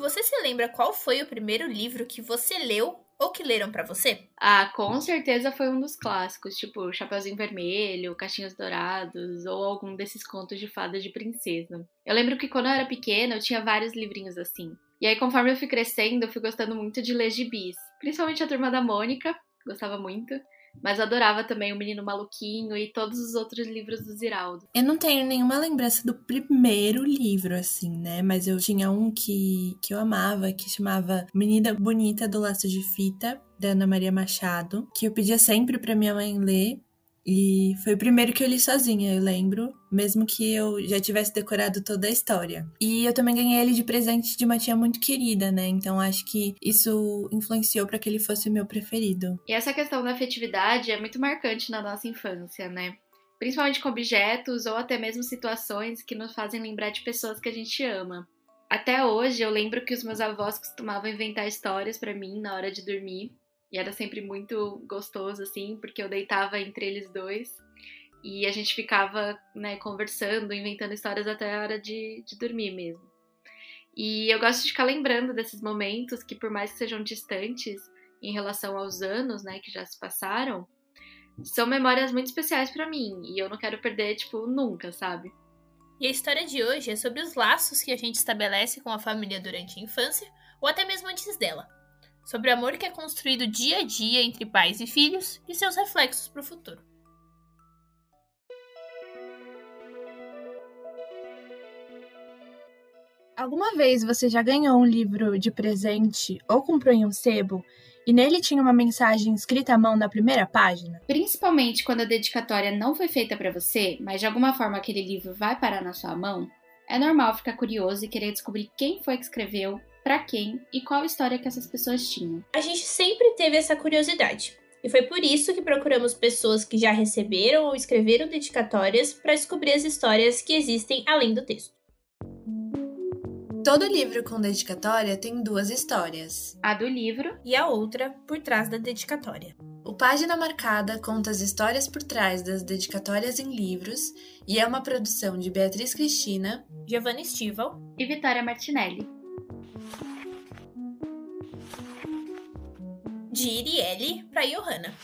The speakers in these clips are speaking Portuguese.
Você se lembra qual foi o primeiro livro que você leu ou que leram para você? Ah, com certeza foi um dos clássicos, tipo Chapeuzinho Vermelho, Caixinhos Dourados ou algum desses contos de fadas de princesa. Eu lembro que quando eu era pequena eu tinha vários livrinhos assim. E aí, conforme eu fui crescendo, eu fui gostando muito de ler gibis. Principalmente a Turma da Mônica, gostava muito. Mas adorava também o Menino Maluquinho e todos os outros livros do Ziraldo. Eu não tenho nenhuma lembrança do primeiro livro, assim, né? Mas eu tinha um que, que eu amava, que chamava Menina Bonita do Laço de Fita, da Ana Maria Machado, que eu pedia sempre para minha mãe ler. E foi o primeiro que eu li sozinha, eu lembro, mesmo que eu já tivesse decorado toda a história. E eu também ganhei ele de presente de uma tia muito querida, né? Então acho que isso influenciou para que ele fosse o meu preferido. E essa questão da afetividade é muito marcante na nossa infância, né? Principalmente com objetos ou até mesmo situações que nos fazem lembrar de pessoas que a gente ama. Até hoje eu lembro que os meus avós costumavam inventar histórias para mim na hora de dormir e era sempre muito gostoso, assim, porque eu deitava entre eles dois e a gente ficava, né, conversando, inventando histórias até a hora de, de dormir mesmo. E eu gosto de ficar lembrando desses momentos que, por mais que sejam distantes em relação aos anos, né, que já se passaram, são memórias muito especiais para mim e eu não quero perder, tipo, nunca, sabe? E a história de hoje é sobre os laços que a gente estabelece com a família durante a infância ou até mesmo antes dela sobre o amor que é construído dia a dia entre pais e filhos e seus reflexos para o futuro. Alguma vez você já ganhou um livro de presente ou comprou em um sebo e nele tinha uma mensagem escrita à mão na primeira página? Principalmente quando a dedicatória não foi feita para você, mas de alguma forma aquele livro vai parar na sua mão, é normal ficar curioso e querer descobrir quem foi que escreveu para quem e qual história que essas pessoas tinham. A gente sempre teve essa curiosidade. E foi por isso que procuramos pessoas que já receberam ou escreveram dedicatórias para descobrir as histórias que existem além do texto. Todo livro com dedicatória tem duas histórias: a do livro e a outra por trás da dedicatória. O Página Marcada conta as histórias por trás das dedicatórias em livros e é uma produção de Beatriz Cristina, Giovanna Stival e Vitória Martinelli. De Irielle para Johanna.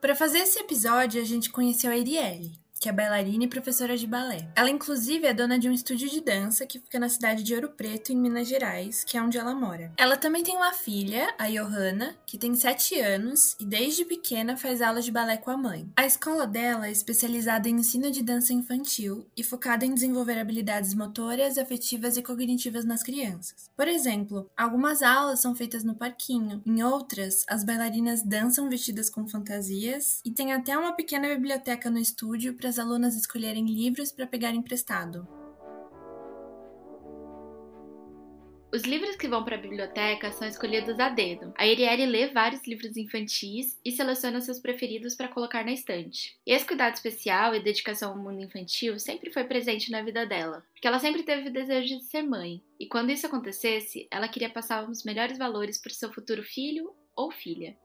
Para fazer esse episódio, a gente conheceu a Irielle que é bailarina e professora de balé. Ela, inclusive, é dona de um estúdio de dança que fica na cidade de Ouro Preto, em Minas Gerais, que é onde ela mora. Ela também tem uma filha, a Johanna, que tem 7 anos e desde pequena faz aulas de balé com a mãe. A escola dela é especializada em ensino de dança infantil e focada em desenvolver habilidades motoras, afetivas e cognitivas nas crianças. Por exemplo, algumas aulas são feitas no parquinho, em outras, as bailarinas dançam vestidas com fantasias e tem até uma pequena biblioteca no estúdio para as alunas escolherem livros para pegar emprestado. Os livros que vão para a biblioteca são escolhidos a dedo. A Irielle lê vários livros infantis e seleciona seus preferidos para colocar na estante. E esse cuidado especial e dedicação ao mundo infantil sempre foi presente na vida dela, porque ela sempre teve o desejo de ser mãe. E quando isso acontecesse, ela queria passar os melhores valores para o seu futuro filho ou filha.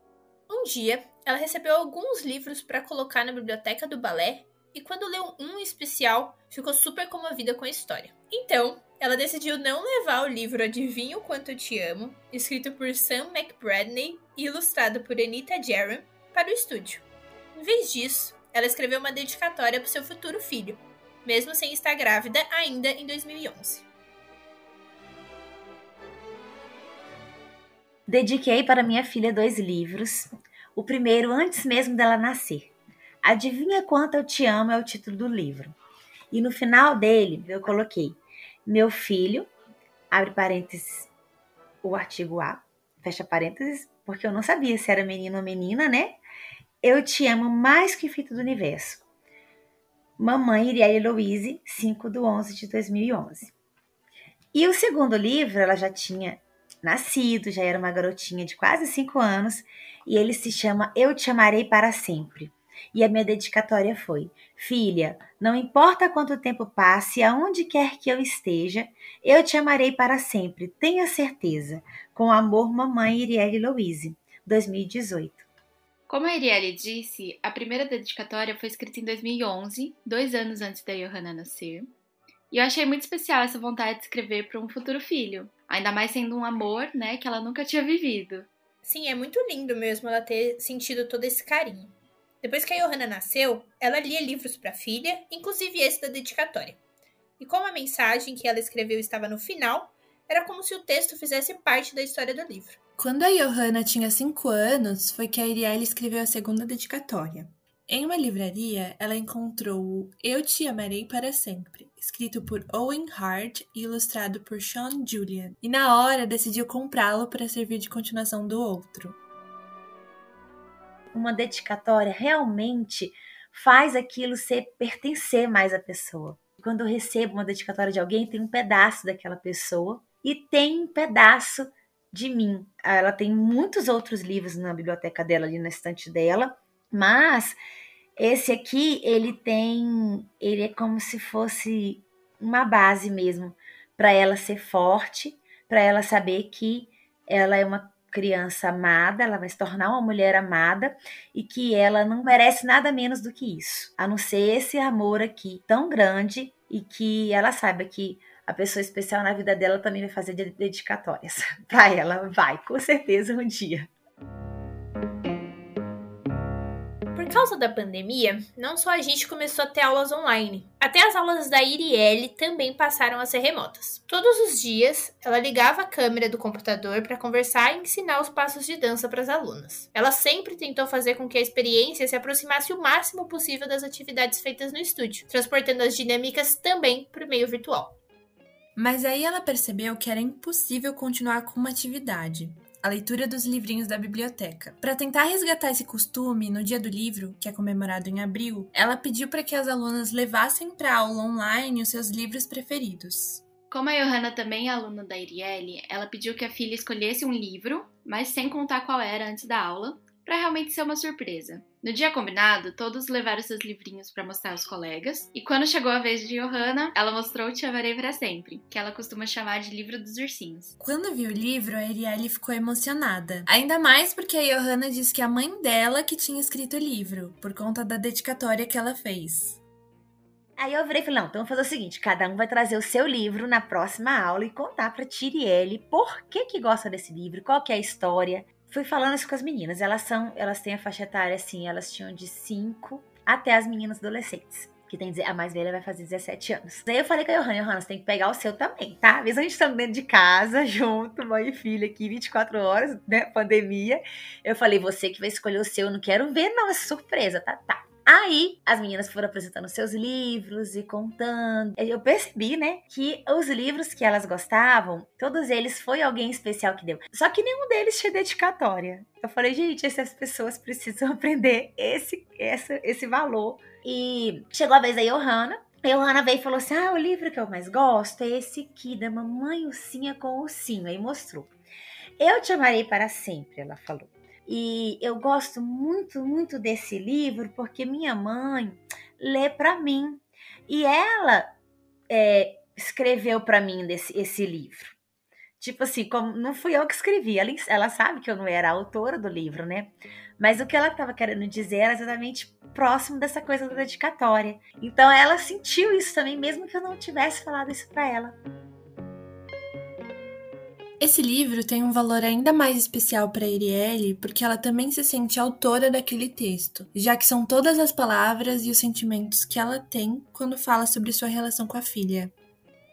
Um dia, ela recebeu alguns livros para colocar na biblioteca do balé e quando leu um especial, ficou super comovida com a história. Então, ela decidiu não levar o livro Adivinho Quanto Eu Te Amo, escrito por Sam McBradney e ilustrado por Anita Jaron, para o estúdio. Em vez disso, ela escreveu uma dedicatória para seu futuro filho, mesmo sem estar grávida ainda em 2011. Dediquei para minha filha dois livros, o primeiro antes mesmo dela nascer. Adivinha quanto eu te amo é o título do livro. E no final dele eu coloquei meu filho, abre parênteses, o artigo A, fecha parênteses, porque eu não sabia se era menino ou menina, né? Eu te amo mais que fita do universo. Mamãe Irielle Louise, 5 de 11 de 2011. E o segundo livro, ela já tinha nascido, já era uma garotinha de quase 5 anos, e ele se chama Eu Te Amarei Para Sempre. E a minha dedicatória foi: Filha, não importa quanto tempo passe, aonde quer que eu esteja, eu te amarei para sempre, tenha certeza. Com amor, Mamãe Irielle Louise, 2018. Como a Irielle disse, a primeira dedicatória foi escrita em 2011, dois anos antes da Johanna nascer. E eu achei muito especial essa vontade de escrever para um futuro filho, ainda mais sendo um amor, né, que ela nunca tinha vivido. Sim, é muito lindo mesmo ela ter sentido todo esse carinho. Depois que a Johanna nasceu, ela lia livros para a filha, inclusive esse da dedicatória. E como a mensagem que ela escreveu estava no final, era como se o texto fizesse parte da história do livro. Quando a Johanna tinha 5 anos, foi que a Arielle escreveu a segunda dedicatória. Em uma livraria, ela encontrou o Eu Te Amarei para Sempre, escrito por Owen Hart e ilustrado por Sean Julian, e na hora decidiu comprá-lo para servir de continuação do outro. Uma dedicatória realmente faz aquilo ser pertencer mais à pessoa. Quando eu recebo uma dedicatória de alguém, tem um pedaço daquela pessoa e tem um pedaço de mim. Ela tem muitos outros livros na biblioteca dela, ali na estante dela, mas esse aqui, ele tem, ele é como se fosse uma base mesmo para ela ser forte, para ela saber que ela é uma criança amada, ela vai se tornar uma mulher amada e que ela não merece nada menos do que isso, a não ser esse amor aqui tão grande e que ela saiba que a pessoa especial na vida dela também vai fazer dedicatórias para ela. Vai, com certeza, um dia. Causa da pandemia, não só a gente começou a ter aulas online, até as aulas da Irielle também passaram a ser remotas. Todos os dias, ela ligava a câmera do computador para conversar e ensinar os passos de dança para as alunas. Ela sempre tentou fazer com que a experiência se aproximasse o máximo possível das atividades feitas no estúdio, transportando as dinâmicas também para o meio virtual. Mas aí ela percebeu que era impossível continuar com uma atividade, a leitura dos livrinhos da biblioteca. Para tentar resgatar esse costume, no dia do livro, que é comemorado em abril, ela pediu para que as alunas levassem para aula online os seus livros preferidos. Como a Johanna também é aluna da Irielle, ela pediu que a filha escolhesse um livro, mas sem contar qual era antes da aula, para realmente ser uma surpresa. No dia combinado, todos levaram seus livrinhos para mostrar aos colegas, e quando chegou a vez de Johanna, ela mostrou Te Amarei para Sempre, que ela costuma chamar de livro dos ursinhos. Quando viu o livro, a Arielle ficou emocionada. Ainda mais porque a Johanna disse que a mãe dela que tinha escrito o livro, por conta da dedicatória que ela fez. Aí eu virei e falei, não, então vamos fazer o seguinte, cada um vai trazer o seu livro na próxima aula e contar pra Tirielle por que que gosta desse livro, qual que é a história, fui falando isso com as meninas. Elas são, elas têm a faixa etária assim, elas tinham de 5 até as meninas adolescentes. Que tem a mais velha vai fazer 17 anos. Daí eu falei com a Johanna, Johanna, você tem que pegar o seu também, tá? Mesmo a gente estando dentro de casa, junto, mãe e filha aqui, 24 horas, né? Pandemia. Eu falei, você que vai escolher o seu, eu não quero ver, não, é surpresa, tá? Tá. Aí as meninas foram apresentando seus livros e contando. Eu percebi, né, que os livros que elas gostavam, todos eles foi alguém especial que deu. Só que nenhum deles tinha dedicatória. Eu falei, gente, essas pessoas precisam aprender esse, esse, esse valor. E chegou a vez da Johanna. A Johanna veio e falou assim: Ah, o livro que eu mais gosto é esse aqui, da Mamãe Ursinha com Ursinho. Aí mostrou. Eu te amarei para sempre, ela falou. E eu gosto muito, muito desse livro porque minha mãe lê para mim. E ela é, escreveu para mim desse, esse livro. Tipo assim, como não fui eu que escrevi, ela, ela sabe que eu não era a autora do livro, né? Mas o que ela estava querendo dizer era exatamente próximo dessa coisa da dedicatória. Então ela sentiu isso também, mesmo que eu não tivesse falado isso para ela. Esse livro tem um valor ainda mais especial para Arielle porque ela também se sente autora daquele texto, já que são todas as palavras e os sentimentos que ela tem quando fala sobre sua relação com a filha.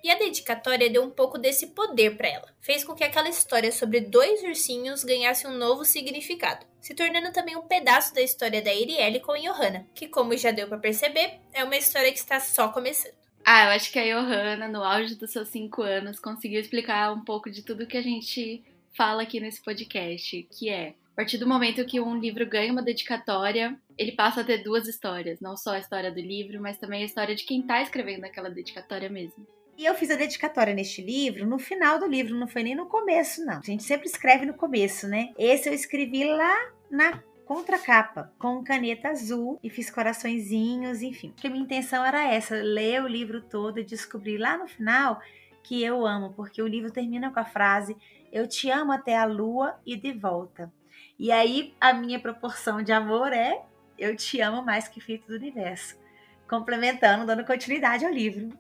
E a dedicatória deu um pouco desse poder para ela. Fez com que aquela história sobre dois ursinhos ganhasse um novo significado, se tornando também um pedaço da história da Arielle com Johanna, que, como já deu para perceber, é uma história que está só começando. Ah, eu acho que a Johanna, no auge dos seus cinco anos, conseguiu explicar um pouco de tudo que a gente fala aqui nesse podcast, que é a partir do momento que um livro ganha uma dedicatória, ele passa a ter duas histórias, não só a história do livro, mas também a história de quem está escrevendo aquela dedicatória mesmo. E eu fiz a dedicatória neste livro no final do livro, não foi nem no começo, não. A gente sempre escreve no começo, né? Esse eu escrevi lá na contracapa com caneta azul e fiz coraçõezinhos, enfim. Porque minha intenção era essa, ler o livro todo e descobrir lá no final que eu amo, porque o livro termina com a frase eu te amo até a lua e de volta. E aí a minha proporção de amor é eu te amo mais que filho do universo, complementando, dando continuidade ao livro.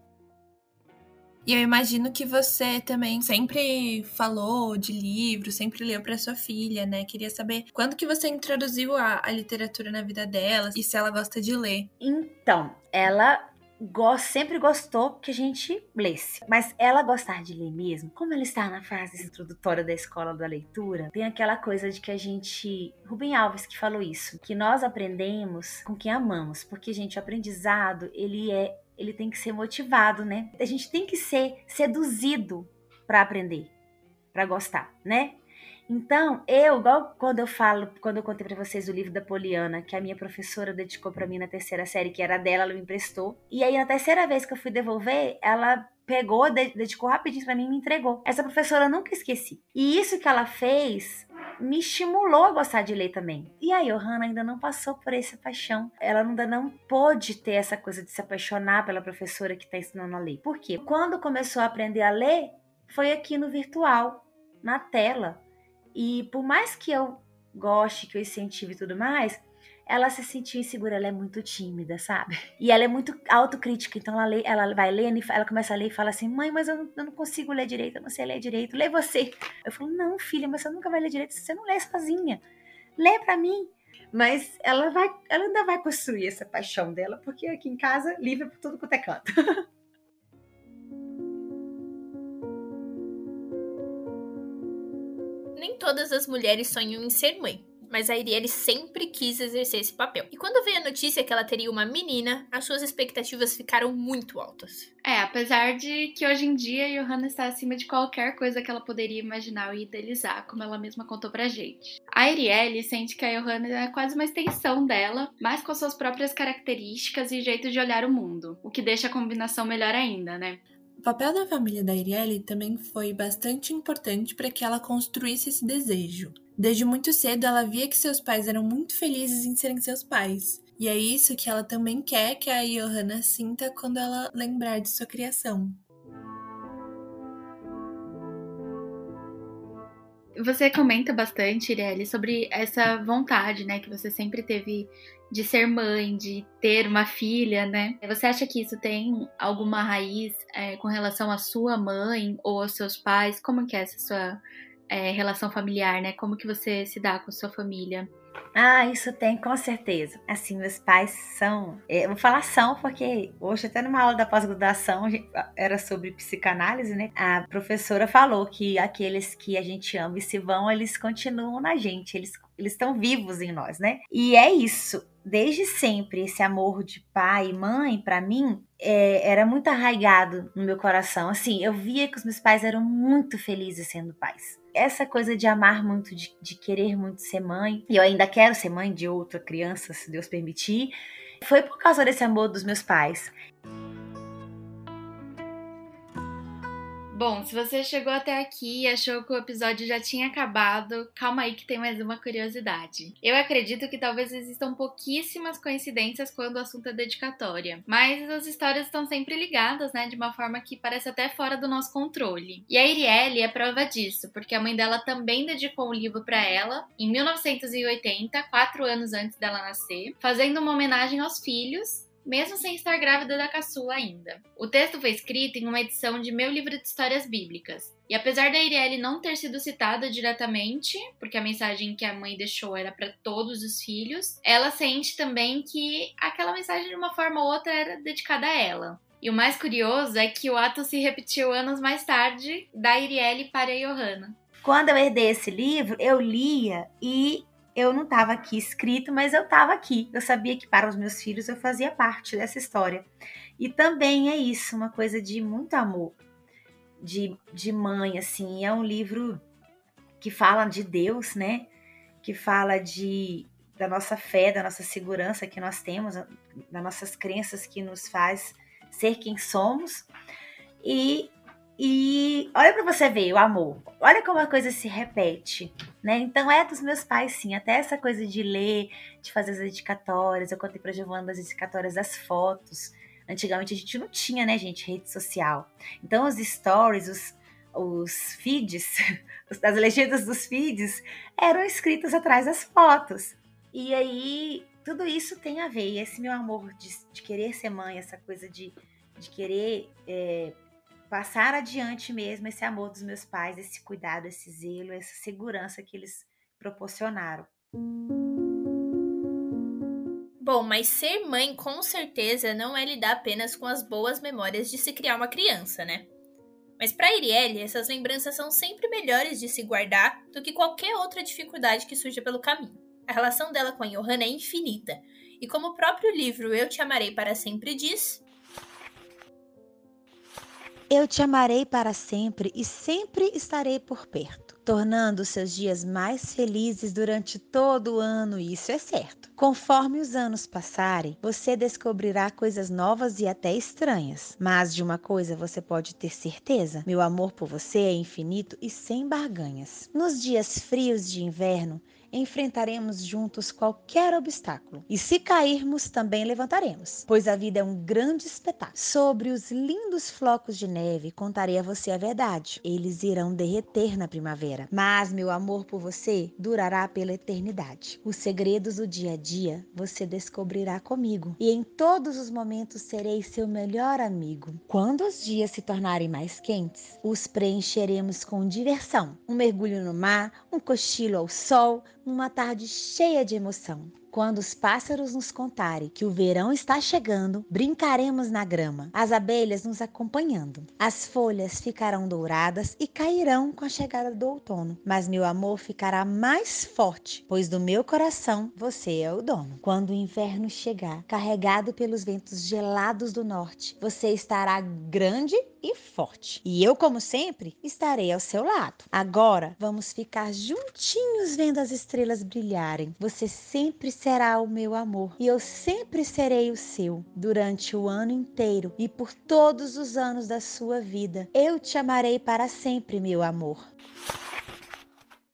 E eu imagino que você também sempre falou de livro, sempre leu para sua filha, né? Queria saber quando que você introduziu a, a literatura na vida dela e se ela gosta de ler. Então, ela sempre gostou que a gente lesse. Mas ela gostar de ler mesmo, como ela está na fase introdutória da escola da leitura, tem aquela coisa de que a gente. Rubem Alves que falou isso, que nós aprendemos com quem amamos, porque, gente, o aprendizado, ele é ele tem que ser motivado, né? A gente tem que ser seduzido para aprender, para gostar, né? Então, eu, igual quando eu falo, quando eu contei para vocês o livro da Poliana, que a minha professora dedicou para mim na terceira série, que era dela, ela me emprestou. E aí, na terceira vez que eu fui devolver, ela pegou, dedicou rapidinho para mim e me entregou. Essa professora eu nunca esqueci. E isso que ela fez me estimulou a gostar de ler também. E a Johanna ainda não passou por essa paixão. Ela ainda não pôde ter essa coisa de se apaixonar pela professora que está ensinando a ler. Por quê? Quando começou a aprender a ler, foi aqui no virtual, na tela. E por mais que eu goste, que eu incentive e tudo mais, ela se sentiu insegura, ela é muito tímida, sabe? E ela é muito autocrítica, então ela, lê, ela vai lendo, ela começa a ler e fala assim: mãe, mas eu não, eu não, consigo ler direito, eu não sei ler direito, lê você. Eu falo: não, filha, mas você nunca vai ler direito se você não lê sozinha. Lê para mim. Mas ela vai, ela ainda vai construir essa paixão dela, porque aqui em casa, livre por tudo quanto é canto. Nem todas as mulheres sonham em ser mãe mas a Arielle sempre quis exercer esse papel. E quando veio a notícia que ela teria uma menina, as suas expectativas ficaram muito altas. É, apesar de que hoje em dia Johanna está acima de qualquer coisa que ela poderia imaginar ou idealizar, como ela mesma contou pra gente. A Arielle sente que a Johanna é quase uma extensão dela, mas com suas próprias características e jeito de olhar o mundo, o que deixa a combinação melhor ainda, né? O papel da família da Arielle também foi bastante importante para que ela construísse esse desejo. Desde muito cedo, ela via que seus pais eram muito felizes em serem seus pais. E é isso que ela também quer que a Johanna sinta quando ela lembrar de sua criação. Você comenta bastante, Ireli, sobre essa vontade, né, que você sempre teve de ser mãe, de ter uma filha, né? Você acha que isso tem alguma raiz é, com relação à sua mãe ou aos seus pais? Como que é essa sua é, relação familiar, né? Como que você se dá com sua família? Ah, isso tem, com certeza. Assim, meus pais são. É, eu vou falar são, porque hoje, até numa aula da pós-graduação, era sobre psicanálise, né? A professora falou que aqueles que a gente ama e se vão, eles continuam na gente, eles estão vivos em nós, né? E é isso. Desde sempre, esse amor de pai e mãe, para mim, é, era muito arraigado no meu coração. Assim, eu via que os meus pais eram muito felizes sendo pais essa coisa de amar muito, de, de querer muito ser mãe, e eu ainda quero ser mãe de outra criança, se Deus permitir, foi por causa desse amor dos meus pais. Bom, se você chegou até aqui e achou que o episódio já tinha acabado, calma aí que tem mais uma curiosidade. Eu acredito que talvez existam pouquíssimas coincidências quando o assunto é dedicatória, mas as histórias estão sempre ligadas, né, de uma forma que parece até fora do nosso controle. E a Irielle é prova disso, porque a mãe dela também dedicou um livro para ela em 1980, quatro anos antes dela nascer, fazendo uma homenagem aos filhos mesmo sem estar grávida da caçula ainda. O texto foi escrito em uma edição de Meu Livro de Histórias Bíblicas. E apesar da Irielle não ter sido citada diretamente, porque a mensagem que a mãe deixou era para todos os filhos, ela sente também que aquela mensagem de uma forma ou outra era dedicada a ela. E o mais curioso é que o ato se repetiu anos mais tarde, da Irielle para a Johanna. Quando eu herdei esse livro, eu lia e eu não estava aqui escrito, mas eu estava aqui. Eu sabia que para os meus filhos eu fazia parte dessa história. E também é isso, uma coisa de muito amor, de, de mãe, assim. É um livro que fala de Deus, né? Que fala de da nossa fé, da nossa segurança que nós temos, das nossas crenças que nos faz ser quem somos. E e olha para você ver o amor. Olha como a coisa se repete, né? Então é dos meus pais, sim. Até essa coisa de ler, de fazer as dedicatórias. Eu contei pra Giovana das dedicatórias das fotos. Antigamente a gente não tinha, né, gente, rede social. Então os stories, os, os feeds, as legendas dos feeds eram escritas atrás das fotos. E aí tudo isso tem a ver. E esse meu amor de, de querer ser mãe, essa coisa de, de querer. É, passar adiante mesmo esse amor dos meus pais, esse cuidado, esse zelo, essa segurança que eles proporcionaram. Bom, mas ser mãe com certeza não é lidar apenas com as boas memórias de se criar uma criança, né? Mas para Irielle, essas lembranças são sempre melhores de se guardar do que qualquer outra dificuldade que surja pelo caminho. A relação dela com a Johanna é infinita, e como o próprio livro Eu Te Amarei para Sempre diz, eu te amarei para sempre e sempre estarei por perto, tornando seus dias mais felizes durante todo o ano, isso é certo. Conforme os anos passarem, você descobrirá coisas novas e até estranhas. Mas de uma coisa você pode ter certeza: meu amor por você é infinito e sem barganhas. Nos dias frios de inverno, enfrentaremos juntos qualquer obstáculo. E se cairmos, também levantaremos, pois a vida é um grande espetáculo. Sobre os lindos flocos de neve, contarei a você a verdade. Eles irão derreter na primavera, mas meu amor por você durará pela eternidade. Os segredos do dia a dia você descobrirá comigo, e em todos os momentos serei seu melhor amigo. Quando os dias se tornarem mais quentes, os preencheremos com diversão. Um mergulho no mar, um cochilo ao sol, numa tarde cheia de emoção. Quando os pássaros nos contarem que o verão está chegando, brincaremos na grama, as abelhas nos acompanhando. As folhas ficarão douradas e cairão com a chegada do outono, mas meu amor ficará mais forte, pois do meu coração você é o dono. Quando o inverno chegar, carregado pelos ventos gelados do norte, você estará grande e forte. E eu, como sempre, estarei ao seu lado. Agora vamos ficar juntinhos vendo as estrelas brilharem. Você sempre será o meu amor e eu sempre serei o seu durante o ano inteiro e por todos os anos da sua vida. Eu te amarei para sempre, meu amor.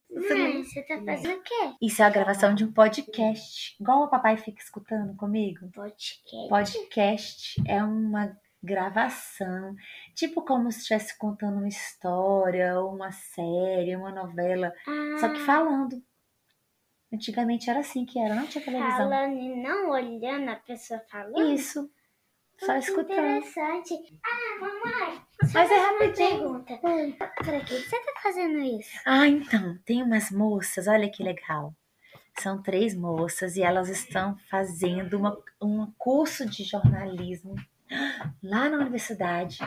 Mãe, você tá fazendo o quê? Isso é a gravação de um podcast. Igual o papai fica escutando comigo. Podcast. Podcast é uma gravação, tipo como se estivesse contando uma história, ou uma série, uma novela, Ah, só que falando. Antigamente era assim que era, não tinha televisão. falando e não olhando a pessoa falando. Isso. Só Que escutando. interessante. Ah, mamãe. Mas é Uma rapidinho. pergunta. Por que você tá fazendo isso? Ah, então, tem umas moças, olha que legal. São três moças e elas estão fazendo uma, um curso de jornalismo lá na universidade.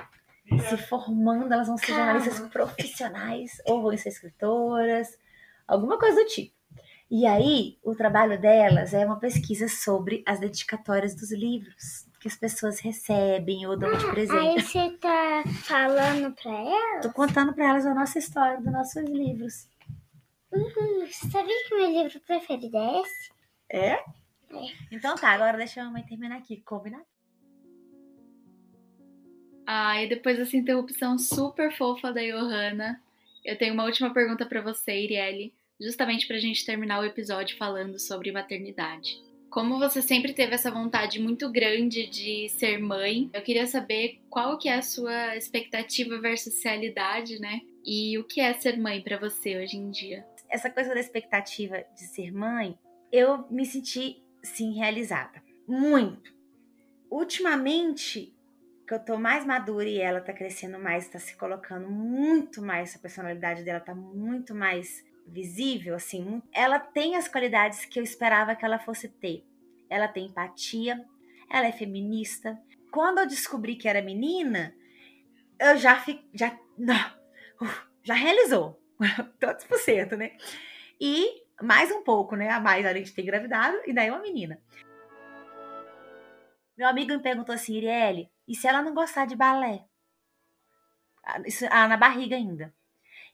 Se formando, elas vão ser Calma. jornalistas profissionais ou vão ser escritoras, alguma coisa do tipo. E aí, o trabalho delas é uma pesquisa sobre as dedicatórias dos livros que as pessoas recebem ou dão de Aí presente. você tá falando pra ela? Tô contando para elas a nossa história dos nossos livros. Hum, Você sabia que meu livro preferido é esse? É? Então tá, agora deixa a mamãe terminar aqui, combinado? Ah, e depois dessa interrupção super fofa da Johanna, eu tenho uma última pergunta pra você, Irielle, justamente pra gente terminar o episódio falando sobre maternidade. Como você sempre teve essa vontade muito grande de ser mãe, eu queria saber qual que é a sua expectativa versus realidade, né? E o que é ser mãe pra você hoje em dia? Essa coisa da expectativa de ser mãe, eu me senti, sim, realizada. Muito. Ultimamente, que eu tô mais madura e ela tá crescendo mais, tá se colocando muito mais, a personalidade dela tá muito mais visível, assim. Ela tem as qualidades que eu esperava que ela fosse ter. Ela tem empatia, ela é feminista. Quando eu descobri que era menina, eu já fiquei. Já, já realizou. Todos por cento, né? E mais um pouco, né? A mais além de ter engravidado, e daí uma menina. Meu amigo me perguntou assim, Iriele, e se ela não gostar de balé? Ah, Isso, ah, na barriga ainda.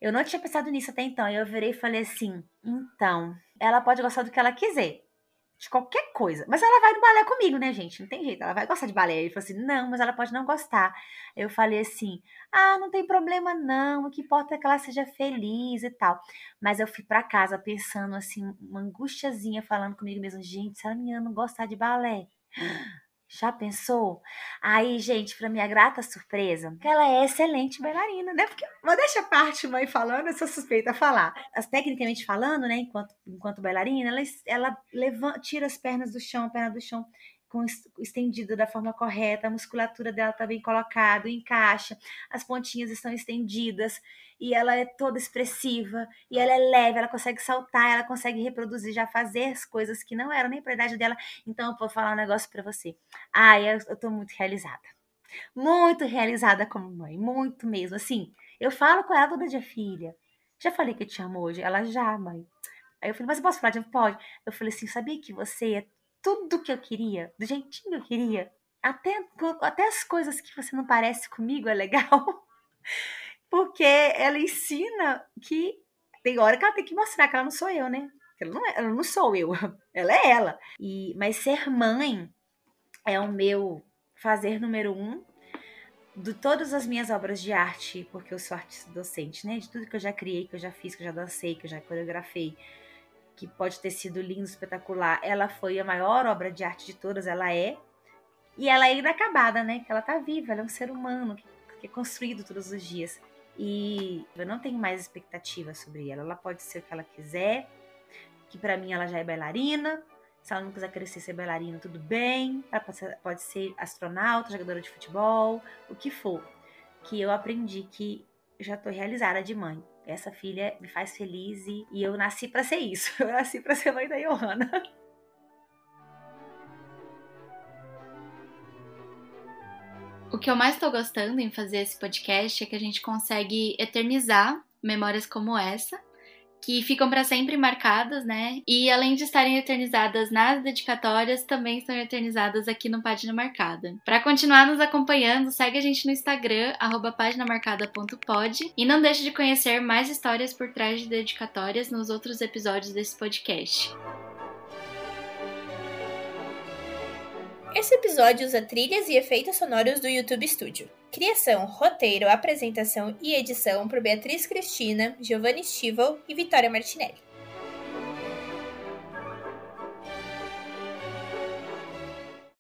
Eu não tinha pensado nisso até então. Aí eu virei e falei assim: então, ela pode gostar do que ela quiser. De qualquer coisa. Mas ela vai no balé comigo, né, gente? Não tem jeito. Ela vai gostar de balé. Ele falou assim: não, mas ela pode não gostar. Eu falei assim: ah, não tem problema não. O que importa é que ela seja feliz e tal. Mas eu fui pra casa pensando assim, uma angustiazinha, falando comigo mesmo: gente, se a menina não gostar de balé. Já pensou? Aí, gente, pra minha grata surpresa, ela é excelente bailarina, né? Porque, mas deixa a parte mãe falando, eu sou suspeita a falar. As, tecnicamente falando, né, enquanto, enquanto bailarina, ela, ela levanta, tira as pernas do chão, a perna do chão, com estendido da forma correta, a musculatura dela está bem colocada, encaixa, as pontinhas estão estendidas e ela é toda expressiva e ela é leve, ela consegue saltar, ela consegue reproduzir, já fazer as coisas que não eram nem para a idade dela. Então eu vou falar um negócio para você. Ai, eu, eu tô muito realizada. Muito realizada como mãe, muito mesmo. Assim, eu falo com ela toda dia, filha. Já falei que eu te amo hoje. Ela já, mãe. Aí eu falei, mas eu posso falar? Pode. Eu falei assim, sabia que você é tudo que eu queria, do jeitinho que eu queria? Até, até as coisas que você não parece comigo é legal. Porque ela ensina que tem hora que ela tem que mostrar que ela não sou eu, né? Ela não, é, ela não sou eu, ela é ela. E, mas ser mãe é o meu fazer número um de todas as minhas obras de arte, porque eu sou artista docente, né? De tudo que eu já criei, que eu já fiz, que eu já dancei, que eu já coreografei, que pode ter sido lindo, espetacular. Ela foi a maior obra de arte de todas, ela é. E ela é inacabada, né? Que ela tá viva, ela é um ser humano que, é construído todos os dias. E eu não tenho mais expectativa sobre ela. Ela pode ser o que ela quiser, que para mim ela já é bailarina, se ela não quiser crescer ser bailarina, tudo bem. Ela pode ser, pode ser astronauta, jogadora de futebol, o que for. Que eu aprendi que já tô realizada de mãe. Essa filha me faz feliz e, e eu nasci para ser isso. Eu nasci para ser mãe da Johanna. O que eu mais estou gostando em fazer esse podcast é que a gente consegue eternizar memórias como essa que ficam para sempre marcadas, né? E além de estarem eternizadas nas dedicatórias, também estão eternizadas aqui no Página Marcada. Para continuar nos acompanhando, segue a gente no Instagram, paginamarcada.pod e não deixe de conhecer mais histórias por trás de dedicatórias nos outros episódios desse podcast. Esse episódio usa trilhas e efeitos sonoros do YouTube Studio. Criação, roteiro, apresentação e edição por Beatriz Cristina, Giovanni Stival e Vitória Martinelli.